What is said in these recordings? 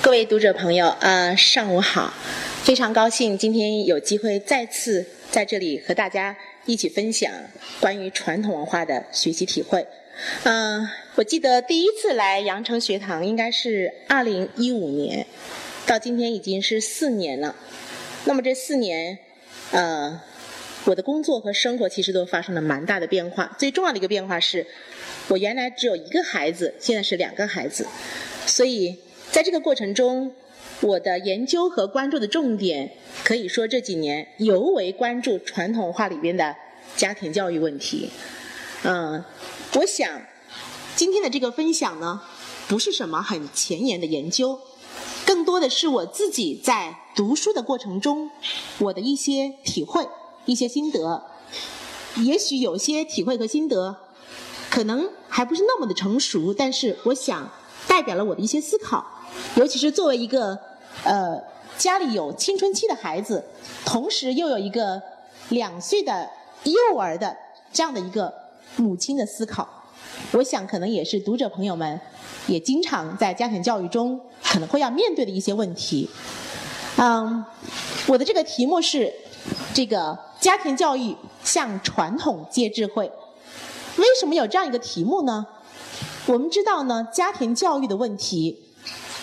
各位读者朋友，呃，上午好！非常高兴今天有机会再次在这里和大家一起分享关于传统文化的学习体会。嗯，我记得第一次来羊城学堂应该是二零一五年，到今天已经是四年了。那么这四年，呃，我的工作和生活其实都发生了蛮大的变化。最重要的一个变化是，我原来只有一个孩子，现在是两个孩子，所以。在这个过程中，我的研究和关注的重点，可以说这几年尤为关注传统文化里边的家庭教育问题。嗯，我想今天的这个分享呢，不是什么很前沿的研究，更多的是我自己在读书的过程中，我的一些体会、一些心得。也许有些体会和心得，可能还不是那么的成熟，但是我想代表了我的一些思考。尤其是作为一个呃家里有青春期的孩子，同时又有一个两岁的幼儿的这样的一个母亲的思考，我想可能也是读者朋友们也经常在家庭教育中可能会要面对的一些问题。嗯，我的这个题目是这个家庭教育向传统借智慧。为什么有这样一个题目呢？我们知道呢，家庭教育的问题。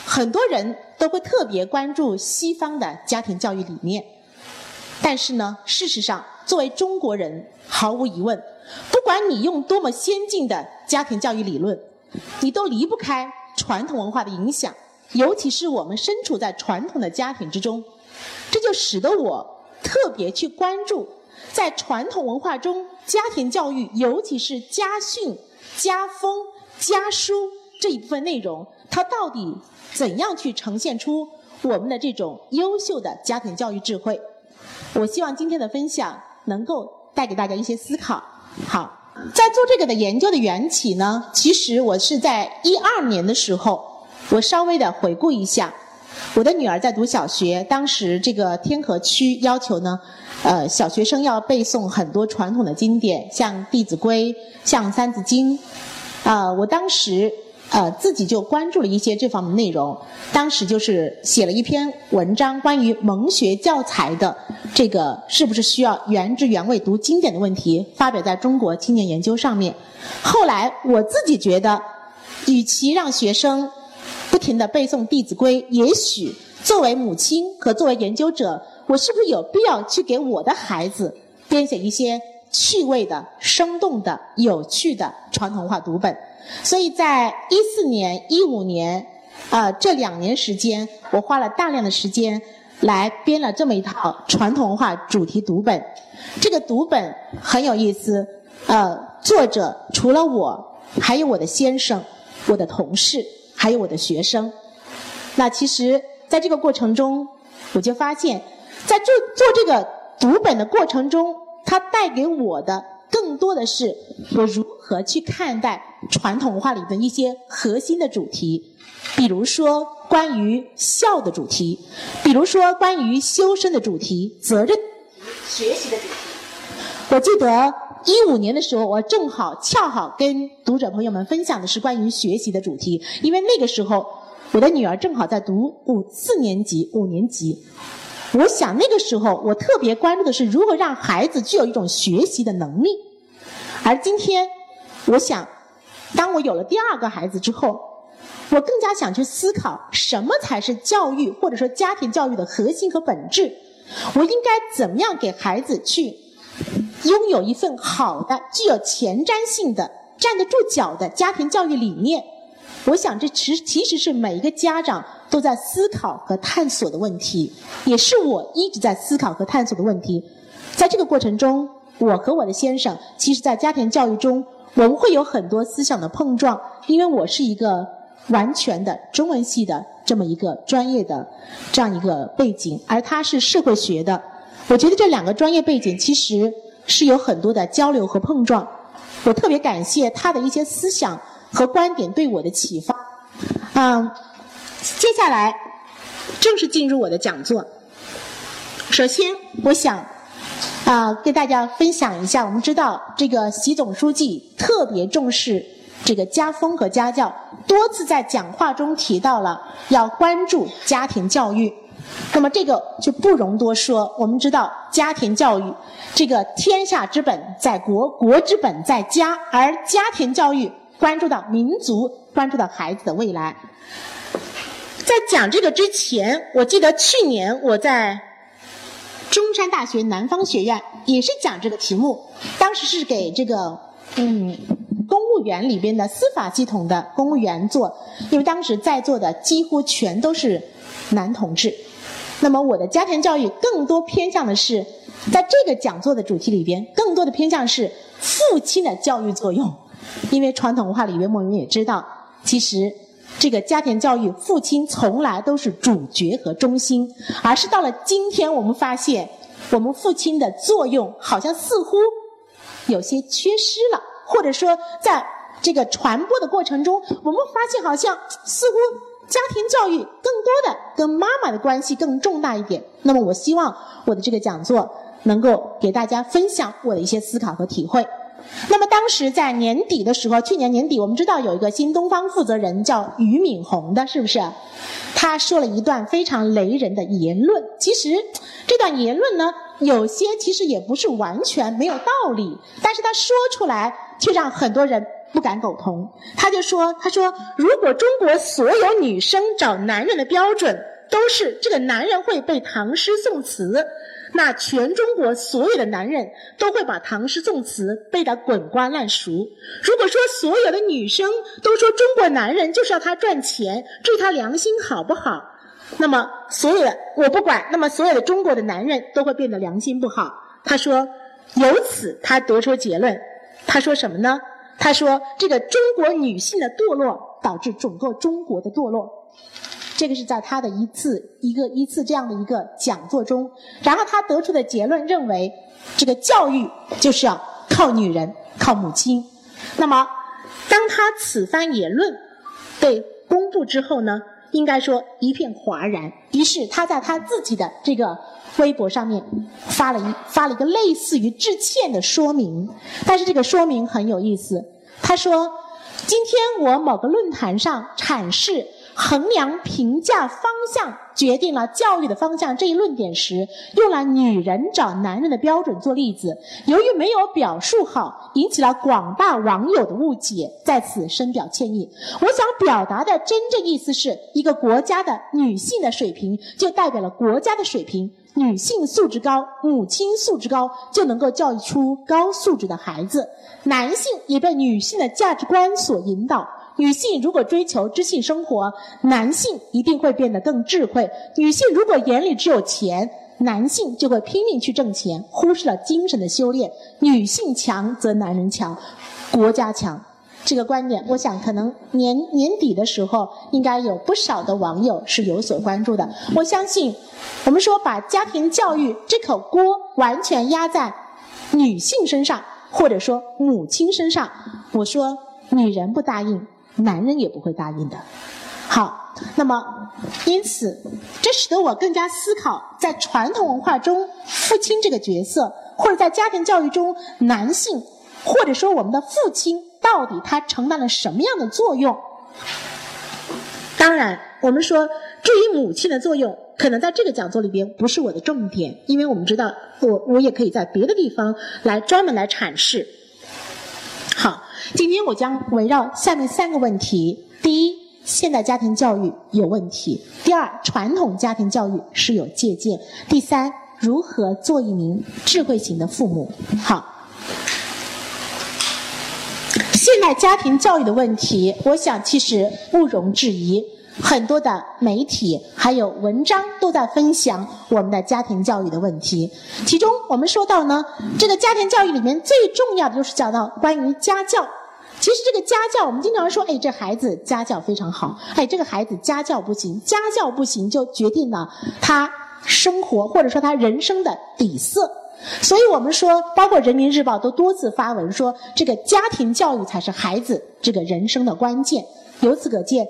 很多人都会特别关注西方的家庭教育理念，但是呢，事实上，作为中国人，毫无疑问，不管你用多么先进的家庭教育理论，你都离不开传统文化的影响。尤其是我们身处在传统的家庭之中，这就使得我特别去关注，在传统文化中，家庭教育，尤其是家训、家风、家书这一部分内容，它到底。怎样去呈现出我们的这种优秀的家庭教育智慧？我希望今天的分享能够带给大家一些思考。好，在做这个的研究的缘起呢，其实我是在一二年的时候，我稍微的回顾一下，我的女儿在读小学，当时这个天河区要求呢，呃，小学生要背诵很多传统的经典，像《弟子规》、像《三字经》，啊，我当时。呃，自己就关注了一些这方面的内容，当时就是写了一篇文章，关于蒙学教材的这个是不是需要原汁原味读经典的问题，发表在中国青年研究上面。后来我自己觉得，与其让学生不停地背诵《弟子规》，也许作为母亲和作为研究者，我是不是有必要去给我的孩子编写一些趣味的、生动的、有趣的传统文化读本？所以在一四年、一五年，啊，这两年时间，我花了大量的时间来编了这么一套传统文化主题读本。这个读本很有意思，呃，作者除了我，还有我的先生、我的同事，还有我的学生。那其实，在这个过程中，我就发现，在做做这个读本的过程中，它带给我的。更多的是我如何去看待传统文化里的一些核心的主题，比如说关于孝的主题，比如说关于修身的主题、责任、学习的主题。我记得一五年的时候，我正好恰好跟读者朋友们分享的是关于学习的主题，因为那个时候我的女儿正好在读五四年级、五年级。我想那个时候，我特别关注的是如何让孩子具有一种学习的能力。而今天，我想，当我有了第二个孩子之后，我更加想去思考什么才是教育或者说家庭教育的核心和本质。我应该怎么样给孩子去拥有一份好的、具有前瞻性的、站得住脚的家庭教育理念？我想，这其其实是每一个家长。都在思考和探索的问题，也是我一直在思考和探索的问题。在这个过程中，我和我的先生，其实在家庭教育中，我们会有很多思想的碰撞。因为我是一个完全的中文系的这么一个专业的这样一个背景，而他是社会学的。我觉得这两个专业背景其实是有很多的交流和碰撞。我特别感谢他的一些思想和观点对我的启发。嗯。接下来正式进入我的讲座。首先，我想啊，跟大家分享一下。我们知道，这个习总书记特别重视这个家风和家教，多次在讲话中提到了要关注家庭教育。那么这个就不容多说。我们知道家庭教育，这个天下之本在国，国之本在家，而家庭教育关注到民族，关注到孩子的未来。在讲这个之前，我记得去年我在中山大学南方学院也是讲这个题目，当时是给这个嗯公务员里边的司法系统的公务员做，因为当时在座的几乎全都是男同志。那么我的家庭教育更多偏向的是，在这个讲座的主题里边，更多的偏向是父亲的教育作用，因为传统文化里边我们也知道，其实这个家庭教育，父亲从来都是主角和中心，而是到了今天，我们发现我们父亲的作用好像似乎有些缺失了，或者说在这个传播的过程中，我们发现好像似乎。家庭教育更多的跟妈妈的关系更重大一点。那么，我希望我的这个讲座能够给大家分享我的一些思考和体会。那么，当时在年底的时候，去年年底，我们知道有一个新东方负责人叫俞敏洪的，是不是？他说了一段非常雷人的言论。其实这段言论呢，有些其实也不是完全没有道理，但是他说出来却让很多人。不敢苟同，他就说：“他说，如果中国所有女生找男人的标准都是这个男人会背唐诗宋词，那全中国所有的男人都会把唐诗宋词背得滚瓜烂熟。如果说所有的女生都说中国男人就是要他赚钱，至于他良心好不好，那么所有的我不管，那么所有的中国的男人都会变得良心不好。”他说：“由此他得出结论，他说什么呢？”他说：“这个中国女性的堕落导致整个中国的堕落。”这个是在他的一次一个一次这样的一个讲座中，然后他得出的结论认为，这个教育就是要靠女人，靠母亲。那么，当他此番言论被公布之后呢，应该说一片哗然。于是他在他自己的这个。微博上面发了一发了一个类似于致歉的说明，但是这个说明很有意思。他说：“今天我某个论坛上阐释衡量评价方向决定了教育的方向这一论点时，用了女人找男人的标准做例子。由于没有表述好，引起了广大网友的误解，在此深表歉意。我想表达的真正意思是一个国家的女性的水平，就代表了国家的水平。”女性素质高，母亲素质高，就能够教育出高素质的孩子。男性也被女性的价值观所引导。女性如果追求知性生活，男性一定会变得更智慧。女性如果眼里只有钱，男性就会拼命去挣钱，忽视了精神的修炼。女性强则男人强，国家强。这个观点，我想可能年年底的时候，应该有不少的网友是有所关注的。我相信，我们说把家庭教育这口锅完全压在女性身上，或者说母亲身上，我说女人不答应，男人也不会答应的。好，那么因此，这使得我更加思考，在传统文化中，父亲这个角色，或者在家庭教育中，男性，或者说我们的父亲。到底他承担了什么样的作用？当然，我们说，至于母亲的作用，可能在这个讲座里边不是我的重点，因为我们知道，我我也可以在别的地方来专门来阐释。好，今天我将围绕下面三个问题：第一，现代家庭教育有问题；第二，传统家庭教育是有借鉴；第三，如何做一名智慧型的父母？好。现代家庭教育的问题，我想其实不容置疑。很多的媒体还有文章都在分享我们的家庭教育的问题。其中我们说到呢，这个家庭教育里面最重要的就是讲到关于家教。其实这个家教，我们经常说，哎，这孩子家教非常好，哎，这个孩子家教不行，家教不行就决定了他生活或者说他人生的底色。所以我们说，包括人民日报都多次发文说，这个家庭教育才是孩子这个人生的关键。由此可见，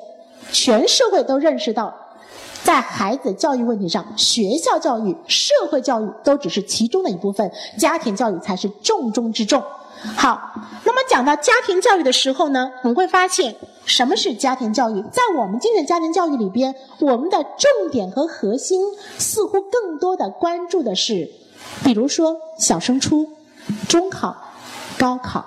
全社会都认识到，在孩子教育问题上，学校教育、社会教育都只是其中的一部分，家庭教育才是重中之重。好，那么讲。到家庭教育的时候呢，我们会发现什么是家庭教育？在我们今天的家庭教育里边，我们的重点和核心似乎更多的关注的是，比如说小升初、中考、高考。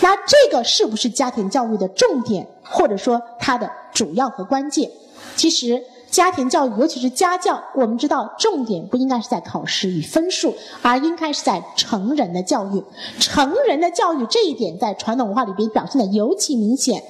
那这个是不是家庭教育的重点，或者说它的主要和关键？其实。家庭教育，尤其是家教，我们知道重点不应该是在考试与分数，而应该是在成人的教育。成人的教育这一点，在传统文化里边表现的尤其明显。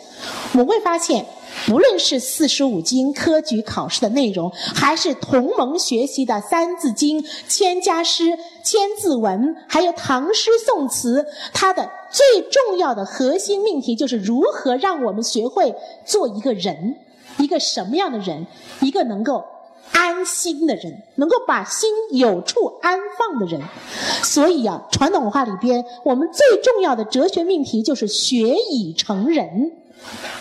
我会发现，不论是四书五经科举考试的内容，还是同盟学习的《三字经》《千家诗》《千字文》，还有唐诗宋词，它的最重要的核心命题就是如何让我们学会做一个人。一个什么样的人？一个能够安心的人，能够把心有处安放的人。所以啊，传统文化里边，我们最重要的哲学命题就是学以成人。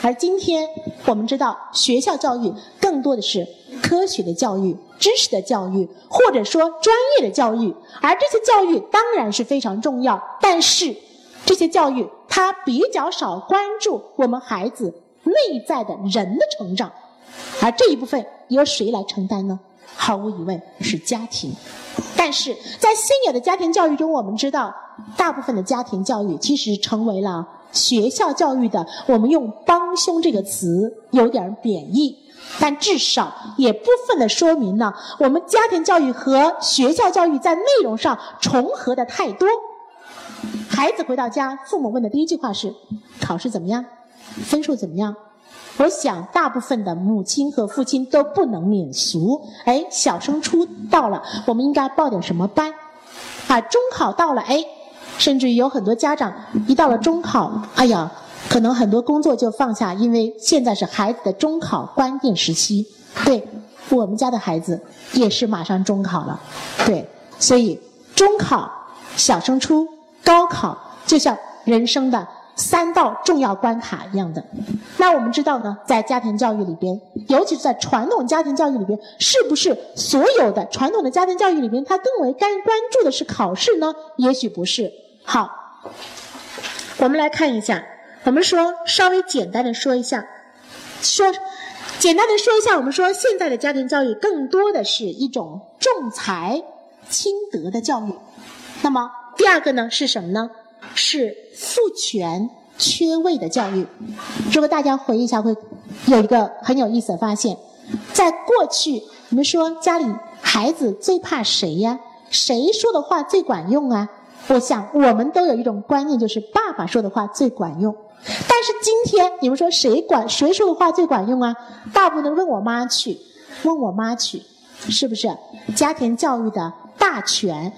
而今天我们知道，学校教育更多的是科学的教育、知识的教育，或者说专业的教育。而这些教育当然是非常重要，但是这些教育它比较少关注我们孩子。内在的人的成长，而这一部分由谁来承担呢？毫无疑问是家庭。但是在现有的家庭教育中，我们知道，大部分的家庭教育其实成为了学校教育的。我们用“帮凶”这个词有点贬义，但至少也部分的说明了我们家庭教育和学校教育在内容上重合的太多。孩子回到家，父母问的第一句话是：“考试怎么样？”分数怎么样？我想大部分的母亲和父亲都不能免俗。哎，小升初到了，我们应该报点什么班？啊，中考到了，哎，甚至于有很多家长一到了中考，哎呀，可能很多工作就放下，因为现在是孩子的中考关键时期。对，我们家的孩子也是马上中考了。对，所以中考、小升初、高考，就像人生的。三道重要关卡一样的，那我们知道呢，在家庭教育里边，尤其是在传统家庭教育里边，是不是所有的传统的家庭教育里边，他更为该关注的是考试呢？也许不是。好，我们来看一下，我们说稍微简单的说一下，说简单的说一下，我们说现在的家庭教育更多的是一种重才轻德的教育。那么第二个呢是什么呢？是父权缺位的教育。如果大家回忆一下，会有一个很有意思的发现：在过去，你们说家里孩子最怕谁呀？谁说的话最管用啊？我想我们都有一种观念，就是爸爸说的话最管用。但是今天，你们说谁管谁说的话最管用啊？大部分问我妈去，问我妈去，是不是？家庭教育的大权，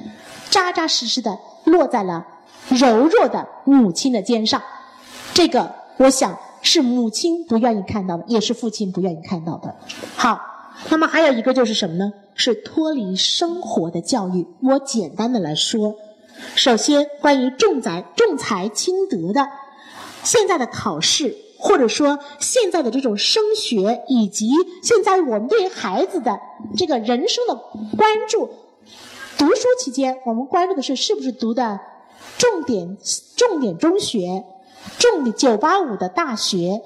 扎扎实实的落在了。柔弱的母亲的肩上，这个我想是母亲不愿意看到的，也是父亲不愿意看到的。好，那么还有一个就是什么呢？是脱离生活的教育。我简单的来说，首先关于重才重才轻德的，现在的考试或者说现在的这种升学，以及现在我们对于孩子的这个人生的关注，读书期间我们关注的是是不是读的。重点重点中学，重点九八五的大学，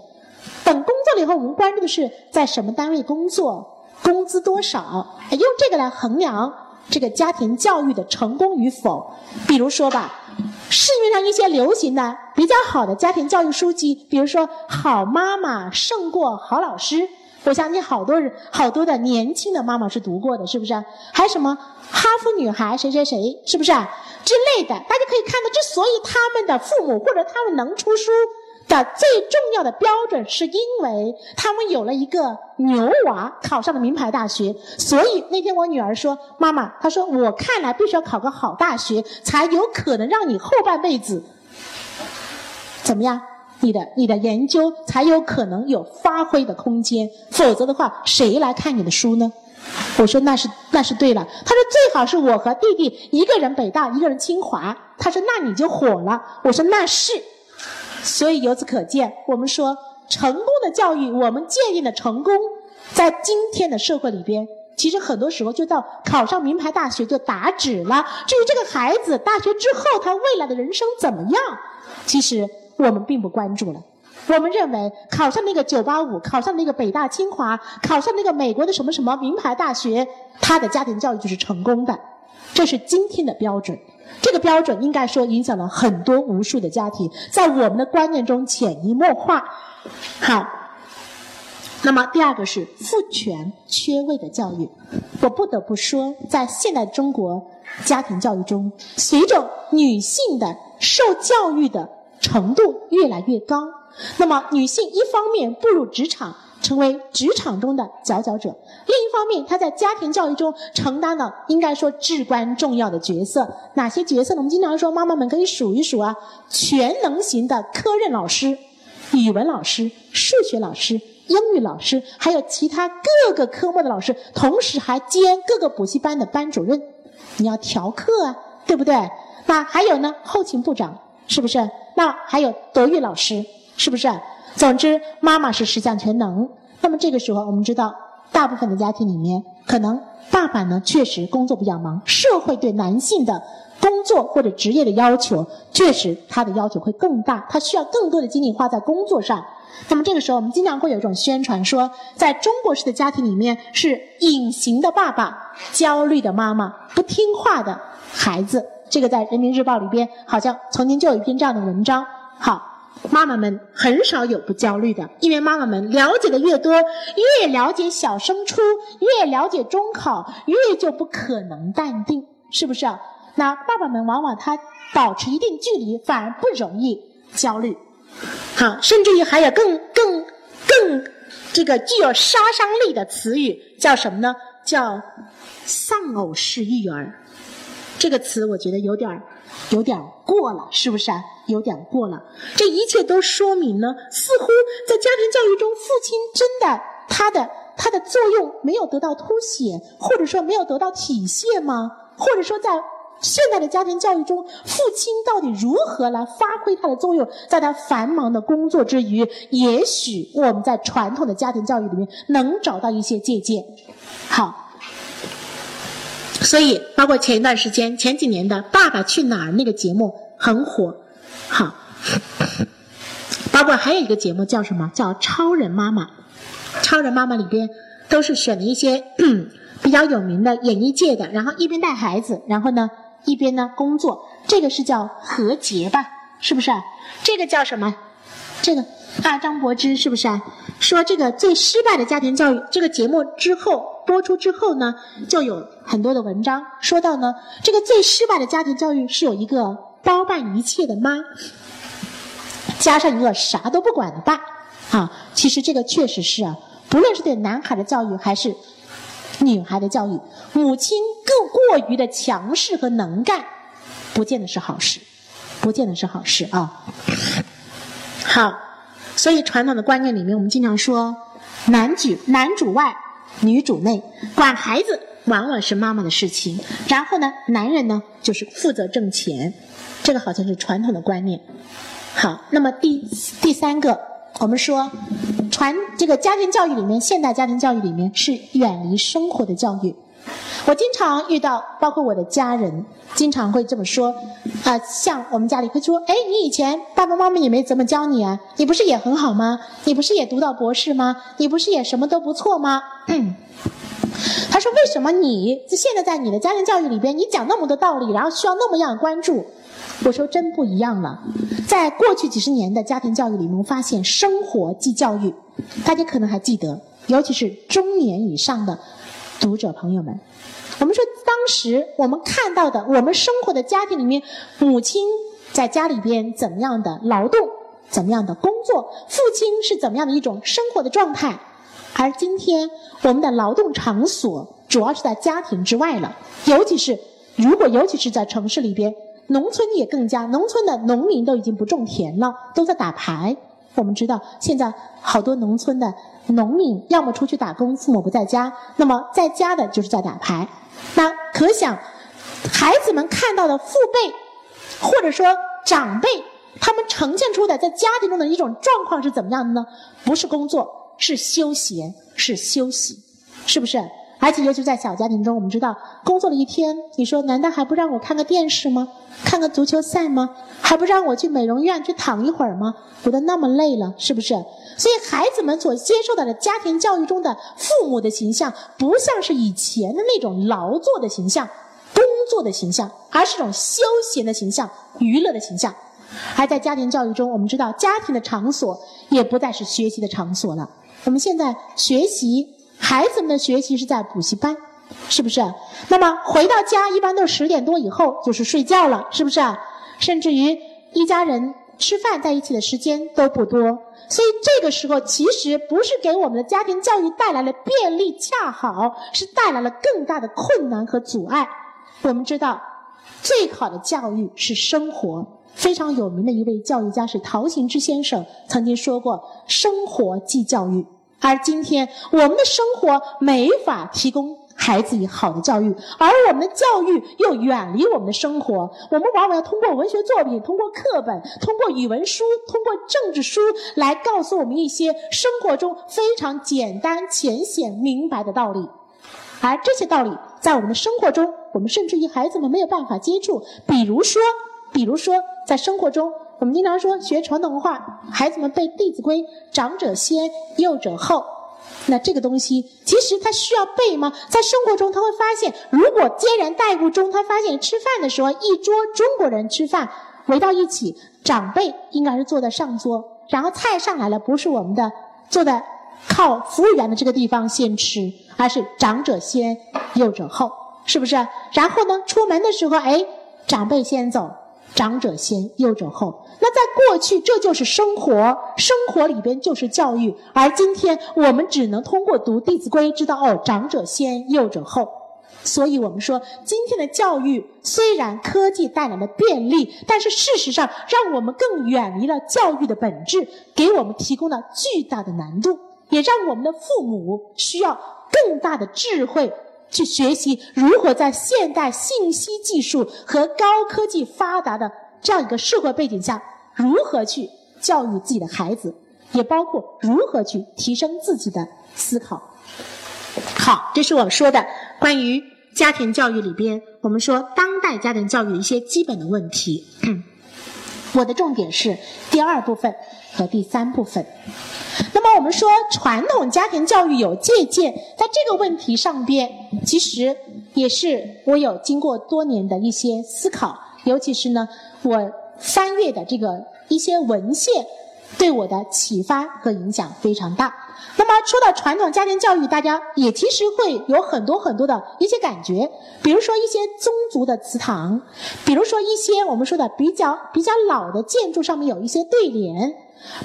等工作了以后，我们关注的是在什么单位工作，工资多少，用这个来衡量这个家庭教育的成功与否。比如说吧，市面上一些流行的比较好的家庭教育书籍，比如说《好妈妈胜过好老师》，我相信好多人好多的年轻的妈妈是读过的，是不是？还有什么哈佛女孩谁谁谁，是不是？之类的，大家可以看到，之所以他们的父母或者他们能出书的最重要的标准，是因为他们有了一个牛娃考上了名牌大学。所以那天我女儿说：“妈妈，她说我看来必须要考个好大学，才有可能让你后半辈子怎么样？你的你的研究才有可能有发挥的空间，否则的话，谁来看你的书呢？”我说那是那是对了。他说最好是我和弟弟一个人北大，一个人清华。他说那你就火了。我说那是。所以由此可见，我们说成功的教育，我们建立的成功，在今天的社会里边，其实很多时候就到考上名牌大学就打止了。至于这个孩子大学之后他未来的人生怎么样，其实我们并不关注了。我们认为考上那个九八五，考上那个北大清华，考上那个美国的什么什么名牌大学，他的家庭教育就是成功的，这是今天的标准。这个标准应该说影响了很多无数的家庭，在我们的观念中潜移默化。好，那么第二个是父权缺位的教育。我不得不说，在现代中国家庭教育中，随着女性的受教育的程度越来越高，那么女性一方面步入职场。成为职场中的佼佼者。另一方面，他在家庭教育中承担了应该说至关重要的角色。哪些角色呢？我们经常说，妈妈们可以数一数啊：全能型的科任老师、语文老师、数学老师、英语老师，还有其他各个科目的老师，同时还兼各个补习班的班主任。你要调课啊，对不对？那还有呢，后勤部长是不是？那还有德育老师是不是？总之，妈妈是十项全能。那么这个时候，我们知道，大部分的家庭里面，可能爸爸呢确实工作比较忙，社会对男性的工作或者职业的要求，确实他的要求会更大，他需要更多的精力花在工作上。那么这个时候，我们经常会有一种宣传说，在中国式的家庭里面，是隐形的爸爸、焦虑的妈妈、不听话的孩子。这个在人民日报里边，好像曾经就有一篇这样的文章。好。妈妈们很少有不焦虑的，因为妈妈们了解的越多，越了解小升初，越了解中考，越就不可能淡定，是不是？那爸爸们往往他保持一定距离，反而不容易焦虑。好，甚至于还有更更更这个具有杀伤力的词语，叫什么呢？叫丧偶式育儿。这个词我觉得有点儿。有点儿过了，是不是啊？有点过了。这一切都说明呢，似乎在家庭教育中，父亲真的他的他的作用没有得到凸显，或者说没有得到体现吗？或者说，在现代的家庭教育中，父亲到底如何来发挥他的作用？在他繁忙的工作之余，也许我们在传统的家庭教育里面能找到一些借鉴。好。所以，包括前一段时间、前几年的《爸爸去哪儿》那个节目很火，好，包括还有一个节目叫什么？叫《超人妈妈》。《超人妈妈》里边都是选了一些 比较有名的演艺界的，然后一边带孩子，然后呢一边呢工作。这个是叫何洁吧？是不是？这个叫什么？这个啊，张柏芝是不是？说这个最失败的家庭教育，这个节目之后。播出之后呢，就有很多的文章说到呢，这个最失败的家庭教育是有一个包办一切的妈，加上一个啥都不管的爸，啊，其实这个确实是啊，不论是对男孩的教育还是女孩的教育，母亲更过于的强势和能干，不见得是好事，不见得是好事啊。好，所以传统的观念里面，我们经常说男主男主外。女主内管孩子往往是妈妈的事情，然后呢，男人呢就是负责挣钱，这个好像是传统的观念。好，那么第第三个，我们说传这个家庭教育里面，现代家庭教育里面是远离生活的教育。我经常遇到，包括我的家人，经常会这么说啊，像我们家里会说，哎，你以前爸爸妈妈也没怎么教你啊，你不是也很好吗？你不是也读到博士吗？你不是也什么都不错吗？他说：“为什么你现在在你的家庭教育里边，你讲那么多道理，然后需要那么样关注？”我说：“真不一样了。在过去几十年的家庭教育里，我们，发现生活即教育。大家可能还记得，尤其是中年以上的读者朋友们，我们说当时我们看到的，我们生活的家庭里面，母亲在家里边怎么样的劳动，怎么样的工作，父亲是怎么样的一种生活的状态。”而今天，我们的劳动场所主要是在家庭之外了。尤其是如果，尤其是在城市里边，农村也更加。农村的农民都已经不种田了，都在打牌。我们知道，现在好多农村的农民要么出去打工，父母不在家；那么在家的就是在打牌。那可想，孩子们看到的父辈或者说长辈，他们呈现出的在家庭中的一种状况是怎么样的呢？不是工作。是休闲，是休息，是不是？而且尤其在小家庭中，我们知道工作了一天，你说难道还不让我看个电视吗？看个足球赛吗？还不让我去美容院去躺一会儿吗？活得那么累了，是不是？所以孩子们所接受到的家庭教育中的父母的形象，不像是以前的那种劳作的形象、工作的形象，而是一种休闲的形象、娱乐的形象。而在家庭教育中，我们知道家庭的场所也不再是学习的场所了。我们现在学习，孩子们的学习是在补习班，是不是？那么回到家一般都是十点多以后就是睡觉了，是不是？甚至于一家人吃饭在一起的时间都不多，所以这个时候其实不是给我们的家庭教育带来了便利，恰好是带来了更大的困难和阻碍。我们知道，最好的教育是生活。非常有名的一位教育家是陶行知先生，曾经说过：“生活即教育。”而今天，我们的生活没法提供孩子以好的教育，而我们的教育又远离我们的生活。我们往往要通过文学作品、通过课本、通过语文书、通过政治书来告诉我们一些生活中非常简单、浅显、明白的道理。而这些道理在我们的生活中，我们甚至于孩子们没有办法接触。比如说。比如说，在生活中，我们经常说学传统文化，孩子们背《弟子规》，长者先，幼者后。那这个东西，其实他需要背吗？在生活中，他会发现，如果接人待物中，他发现吃饭的时候，一桌中国人吃饭围到一起，长辈应该是坐在上桌，然后菜上来了，不是我们的坐在靠服务员的这个地方先吃，而是长者先，幼者后，是不是？然后呢，出门的时候，哎，长辈先走。长者先，幼者后。那在过去，这就是生活，生活里边就是教育。而今天，我们只能通过读《弟子规》知道哦，长者先，幼者后。所以我们说，今天的教育虽然科技带来了便利，但是事实上，让我们更远离了教育的本质，给我们提供了巨大的难度，也让我们的父母需要更大的智慧。去学习如何在现代信息技术和高科技发达的这样一个社会背景下，如何去教育自己的孩子，也包括如何去提升自己的思考。好，这是我说的关于家庭教育里边，我们说当代家庭教育一些基本的问题。我的重点是第二部分和第三部分。那么我们说传统家庭教育有借鉴，在这个问题上边，其实也是我有经过多年的一些思考，尤其是呢，我翻阅的这个一些文献，对我的启发和影响非常大。那么说到传统家庭教育，大家也其实会有很多很多的一些感觉，比如说一些宗族的祠堂，比如说一些我们说的比较比较老的建筑上面有一些对联。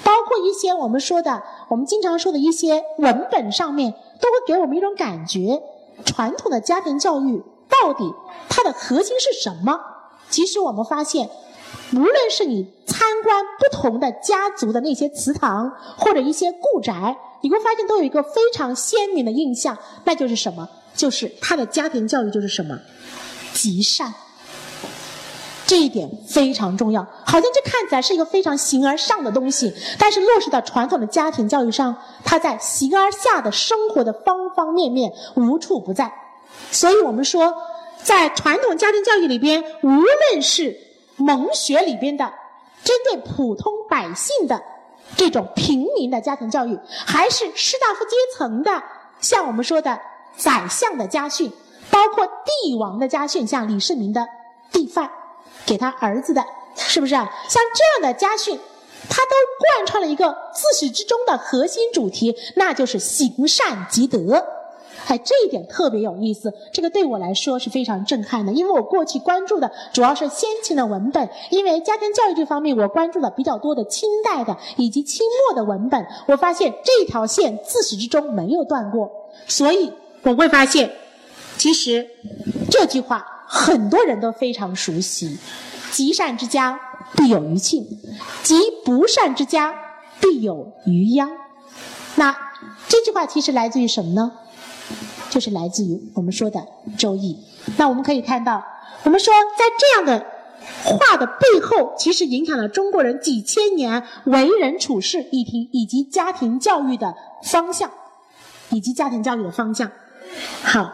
包括一些我们说的，我们经常说的一些文本上面，都会给我们一种感觉：传统的家庭教育到底它的核心是什么？其实我们发现，无论是你参观不同的家族的那些祠堂或者一些故宅，你会发现都有一个非常鲜明的印象，那就是什么？就是他的家庭教育就是什么？极善。这一点非常重要，好像这看起来是一个非常形而上的东西，但是落实到传统的家庭教育上，它在形而下的生活的方方面面无处不在。所以我们说，在传统家庭教育里边，无论是蒙学里边的针对普通百姓的这种平民的家庭教育，还是士大夫阶层的，像我们说的宰相的家训，包括帝王的家训，像李世民的帝范。给他儿子的，是不是？像这样的家训，他都贯穿了一个自始至终的核心主题，那就是行善积德。哎，这一点特别有意思，这个对我来说是非常震撼的，因为我过去关注的主要是先秦的文本，因为家庭教育这方面我关注的比较多的清代的以及清末的文本，我发现这条线自始至终没有断过，所以我会发现，其实这句话。很多人都非常熟悉，“积善之家必有余庆，积不善之家必有余殃。”那这句话其实来自于什么呢？就是来自于我们说的《周易》。那我们可以看到，我们说在这样的话的背后，其实影响了中国人几千年为人处事以及以及家庭教育的方向，以及家庭教育的方向。好，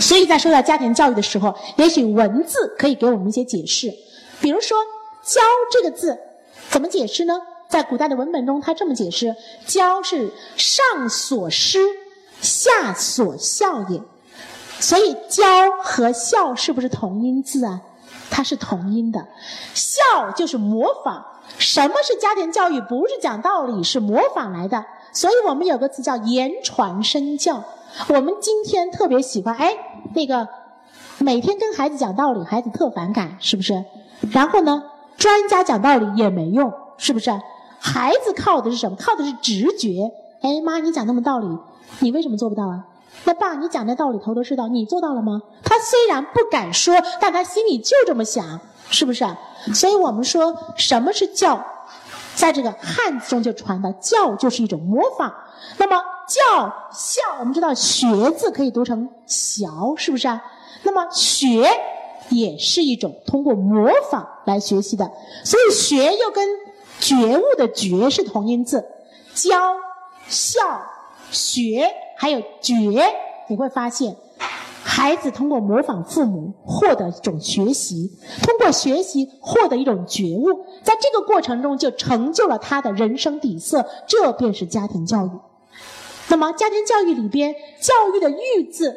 所以在说到家庭教育的时候，也许文字可以给我们一些解释。比如说“教”这个字怎么解释呢？在古代的文本中，它这么解释：“教”是上所施，下所效也。所以“教”和“孝”是不是同音字啊？它是同音的。孝就是模仿。什么是家庭教育？不是讲道理，是模仿来的。所以我们有个词叫言传身教。我们今天特别喜欢，哎，那个每天跟孩子讲道理，孩子特反感，是不是？然后呢，专家讲道理也没用，是不是？孩子靠的是什么？靠的是直觉。哎，妈，你讲那么道理，你为什么做不到啊？那爸，你讲的道理头头是道，你做到了吗？他虽然不敢说，但他心里就这么想，是不是？所以我们说，什么是教？在这个汉字中就传的教就是一种模仿。那么教孝，我们知道学字可以读成学，是不是啊？那么学也是一种通过模仿来学习的。所以学又跟觉悟的觉是同音字，教孝学还有觉，你会发现。孩子通过模仿父母获得一种学习，通过学习获得一种觉悟，在这个过程中就成就了他的人生底色，这便是家庭教育。那么，家庭教育里边教育的“育”字，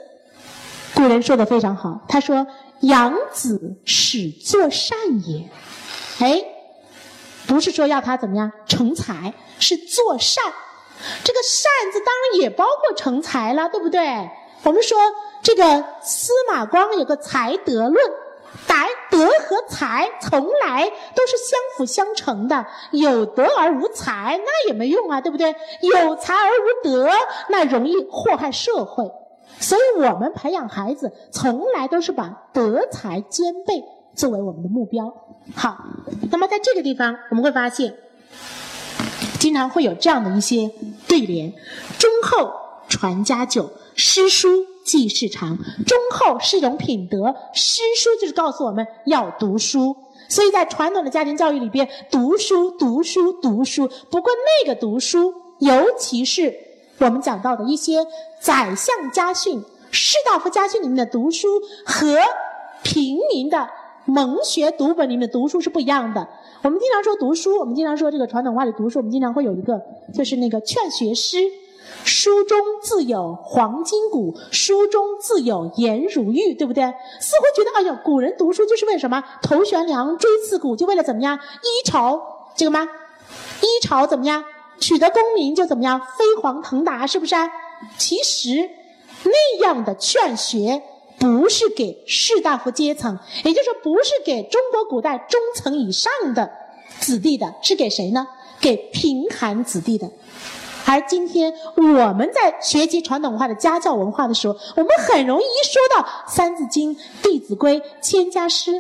古人说的非常好，他说：“养子使作善也。”哎，不是说要他怎么样成才，是做善。这个“善”字当然也包括成才了，对不对？我们说。这个司马光有个才德论，才德和才从来都是相辅相成的。有德而无才，那也没用啊，对不对？有才而无德，那容易祸害社会。所以我们培养孩子，从来都是把德才兼备作为我们的目标。好，那么在这个地方，我们会发现，经常会有这样的一些对联：忠厚传家久，诗书。继世长，忠厚是一种品德。诗书就是告诉我们要读书，所以在传统的家庭教育里边，读书、读书、读书。不过那个读书，尤其是我们讲到的一些宰相家训、士大夫家训里面的读书，和平民的蒙学读本里面的读书是不一样的。我们经常说读书，我们经常说这个传统话里读书，我们经常会有一个就是那个劝学诗。书中自有黄金谷，书中自有颜如玉，对不对？似乎觉得，哎呀，古人读书就是为什么？头悬梁，锥刺股，就为了怎么样？一朝这个吗？一朝怎么样？取得功名就怎么样？飞黄腾达，是不是？其实那样的劝学不是给士大夫阶层，也就是说，不是给中国古代中层以上的子弟的，是给谁呢？给贫寒子弟的。而今天我们在学习传统文化的家教文化的时候，我们很容易一说到《三字经》《弟子规》《千家诗》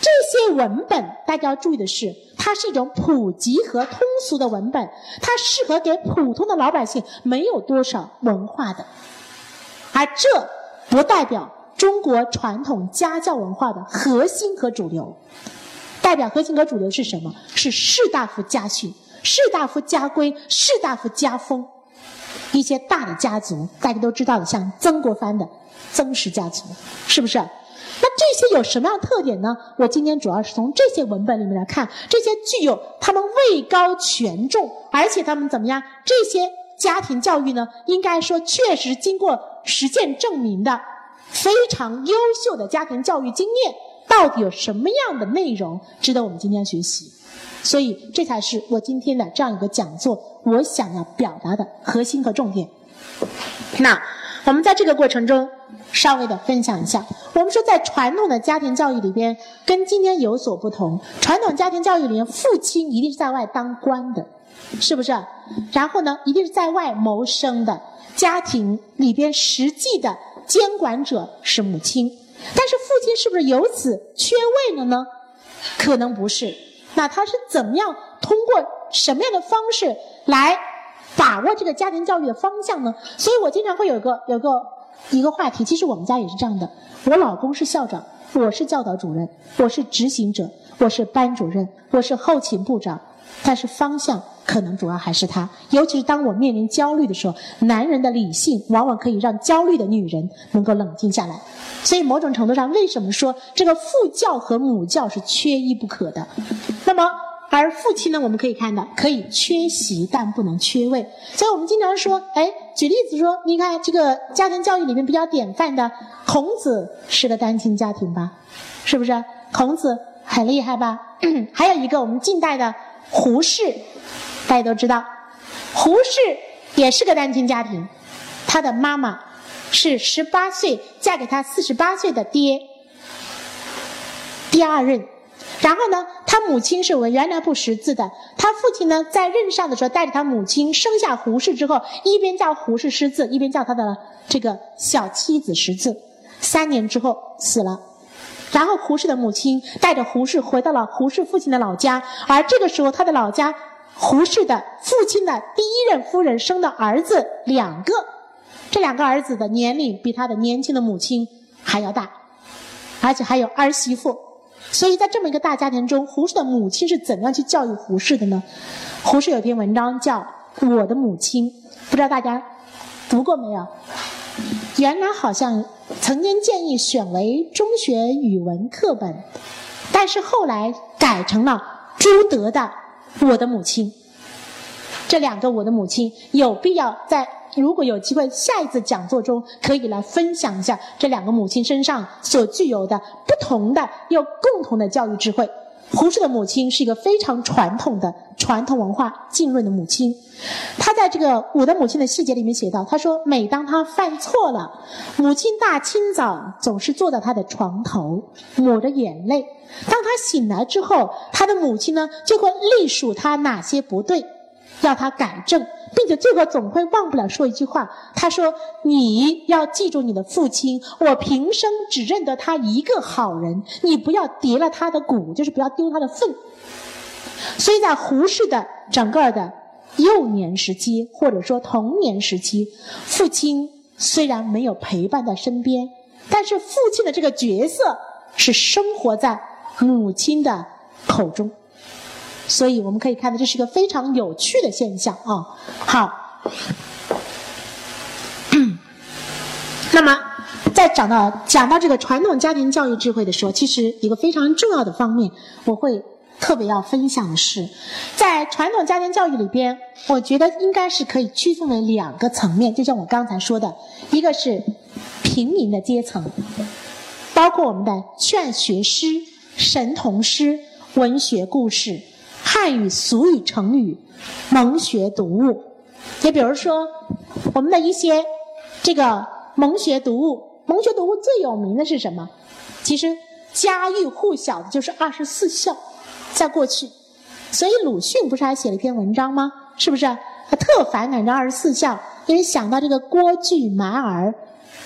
这些文本，大家要注意的是，它是一种普及和通俗的文本，它适合给普通的老百姓没有多少文化的。而这不代表中国传统家教文化的核心和主流。代表核心和主流是什么？是士大夫家训。士大夫家规，士大夫家风，一些大的家族，大家都知道的，像曾国藩的曾氏家族，是不是？那这些有什么样的特点呢？我今天主要是从这些文本里面来看，这些具有他们位高权重，而且他们怎么样？这些家庭教育呢，应该说确实经过实践证明的非常优秀的家庭教育经验，到底有什么样的内容值得我们今天学习？所以，这才是我今天的这样一个讲座，我想要表达的核心和重点。那我们在这个过程中，稍微的分享一下。我们说，在传统的家庭教育里边，跟今天有所不同。传统家庭教育里面，父亲一定是在外当官的，是不是？然后呢，一定是在外谋生的。家庭里边实际的监管者是母亲，但是父亲是不是由此缺位了呢？可能不是。那他是怎么样通过什么样的方式来把握这个家庭教育的方向呢？所以我经常会有个有个一个话题，其实我们家也是这样的。我老公是校长，我是教导主任，我是执行者，我是班主任，我是后勤部长，但是方向可能主要还是他。尤其是当我面临焦虑的时候，男人的理性往往可以让焦虑的女人能够冷静下来。所以某种程度上，为什么说这个父教和母教是缺一不可的？那么。而父亲呢，我们可以看到，可以缺席，但不能缺位。所以我们经常说，哎，举例子说，你看这个家庭教育里面比较典范的，孔子是个单亲家庭吧？是不是？孔子很厉害吧？还有一个我们近代的胡适，大家都知道，胡适也是个单亲家庭，他的妈妈是十八岁嫁给他四十八岁的爹，第二任。然后呢，他母亲是文原来不识字的。他父亲呢，在任上的时候，带着他母亲生下胡适之后，一边叫胡适识字，一边叫他的这个小妻子识字。三年之后死了，然后胡适的母亲带着胡适回到了胡适父亲的老家。而这个时候，他的老家胡适的父亲的第一任夫人生的儿子两个，这两个儿子的年龄比他的年轻的母亲还要大，而且还有儿媳妇。所以在这么一个大家庭中，胡适的母亲是怎样去教育胡适的呢？胡适有篇文章叫《我的母亲》，不知道大家读过没有？原来好像曾经建议选为中学语文课本，但是后来改成了朱德的《我的母亲》。这两个《我的母亲》有必要在。如果有机会，下一次讲座中可以来分享一下这两个母亲身上所具有的不同的又共同的教育智慧。胡适的母亲是一个非常传统的传统文化浸润的母亲，她在这个《我的母亲》的细节里面写到，她说每当她犯错了，母亲大清早总是坐在她的床头，抹着眼泪。当她醒来之后，她的母亲呢就会隶数她哪些不对，要她改正。并且最后总会忘不了说一句话，他说：“你要记住你的父亲，我平生只认得他一个好人，你不要跌了他的骨，就是不要丢他的份。”所以在胡适的整个的幼年时期或者说童年时期，父亲虽然没有陪伴在身边，但是父亲的这个角色是生活在母亲的口中。所以我们可以看到，这是一个非常有趣的现象啊。好，那么在讲到讲到这个传统家庭教育智慧的时候，其实一个非常重要的方面，我会特别要分享的是，在传统家庭教育里边，我觉得应该是可以区分为两个层面，就像我刚才说的，一个是平民的阶层，包括我们的劝学诗、神童诗、文学故事。汉语、俗语、成语、蒙学读物，也比如说我们的一些这个蒙学读物，蒙学读物最有名的是什么？其实家喻户晓的就是二十四孝，在过去，所以鲁迅不是还写了一篇文章吗？是不是？他特反感这二十四孝，因为想到这个郭巨蛮儿。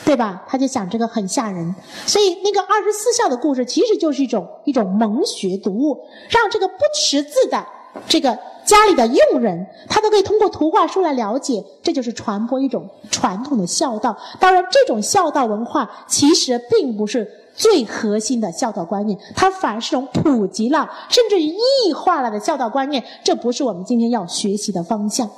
对吧？他就想这个很吓人，所以那个二十四孝的故事其实就是一种一种蒙学读物，让这个不识字的这个家里的佣人，他都可以通过图画书来了解，这就是传播一种传统的孝道。当然，这种孝道文化其实并不是最核心的孝道观念，它反而是种普及了甚至于异化了的孝道观念，这不是我们今天要学习的方向。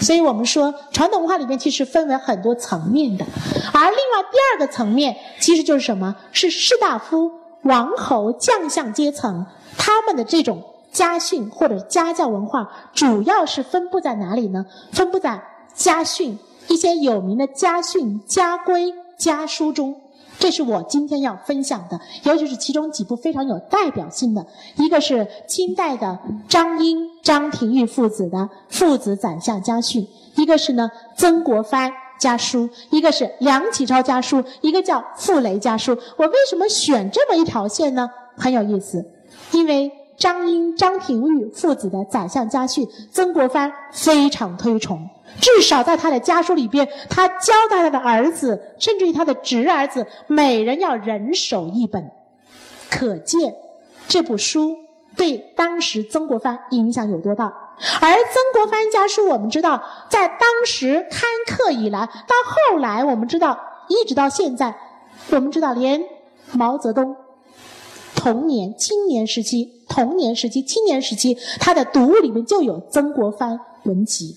所以我们说，传统文化里面其实分为很多层面的，而另外第二个层面其实就是什么？是士大夫、王侯将相阶层他们的这种家训或者家教文化，主要是分布在哪里呢？分布在家训一些有名的家训、家规、家书中。这是我今天要分享的，尤其是其中几部非常有代表性的，一个是清代的张英、张廷玉父子的《父子宰相家训》，一个是呢曾国藩家书，一个是梁启超家书，一个叫傅雷家书。我为什么选这么一条线呢？很有意思，因为张英、张廷玉父子的宰相家训，曾国藩非常推崇。至少在他的家书里边，他交代他的儿子，甚至于他的侄儿子，每人要人手一本。可见这部书对当时曾国藩影响有多大。而曾国藩家书，我们知道，在当时刊刻以来，到后来我们知道，一直到现在，我们知道连毛泽东童年、青年时期童年时期、青年时期，他的读物里面就有曾国藩文集、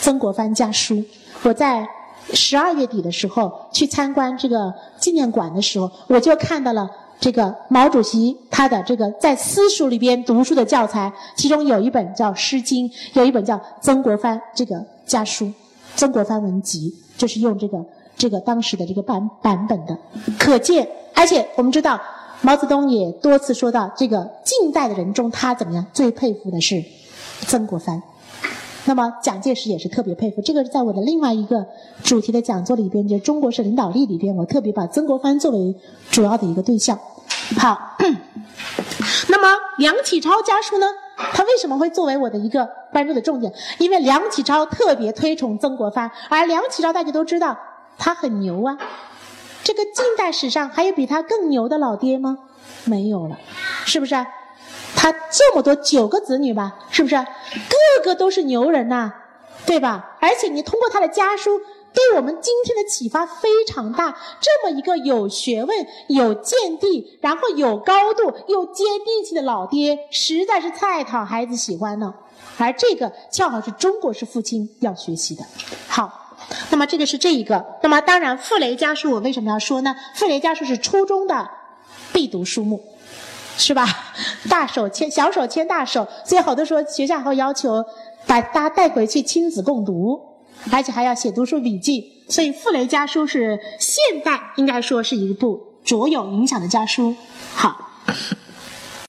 曾国藩家书。我在十二月底的时候去参观这个纪念馆的时候，我就看到了这个毛主席他的这个在私塾里边读书的教材，其中有一本叫《诗经》，有一本叫曾国藩这个家书、曾国藩文集，就是用这个这个当时的这个版版本的，可见。而且我们知道，毛泽东也多次说到，这个近代的人中，他怎么样最佩服的是曾国藩。那么蒋介石也是特别佩服，这个是在我的另外一个主题的讲座里边，就中国式领导力里边，我特别把曾国藩作为主要的一个对象。好，那么梁启超家书呢？他为什么会作为我的一个关注的重点？因为梁启超特别推崇曾国藩，而梁启超大家都知道，他很牛啊。这个近代史上还有比他更牛的老爹吗？没有了，是不是？他这么多九个子女吧，是不是？个个都是牛人呐，对吧？而且你通过他的家书，对我们今天的启发非常大。这么一个有学问、有见地，然后有高度又接地气的老爹，实在是太讨孩子喜欢了。而这个恰好是中国式父亲要学习的。好。那么这个是这一个，那么当然《傅雷家书》我为什么要说呢？《傅雷家书》是初中的必读书目，是吧？大手牵小手牵大手，所以好多时候学校会要求把大家带回去亲子共读，而且还要写读书笔记。所以《傅雷家书》是现代应该说是一部卓有影响的家书。好。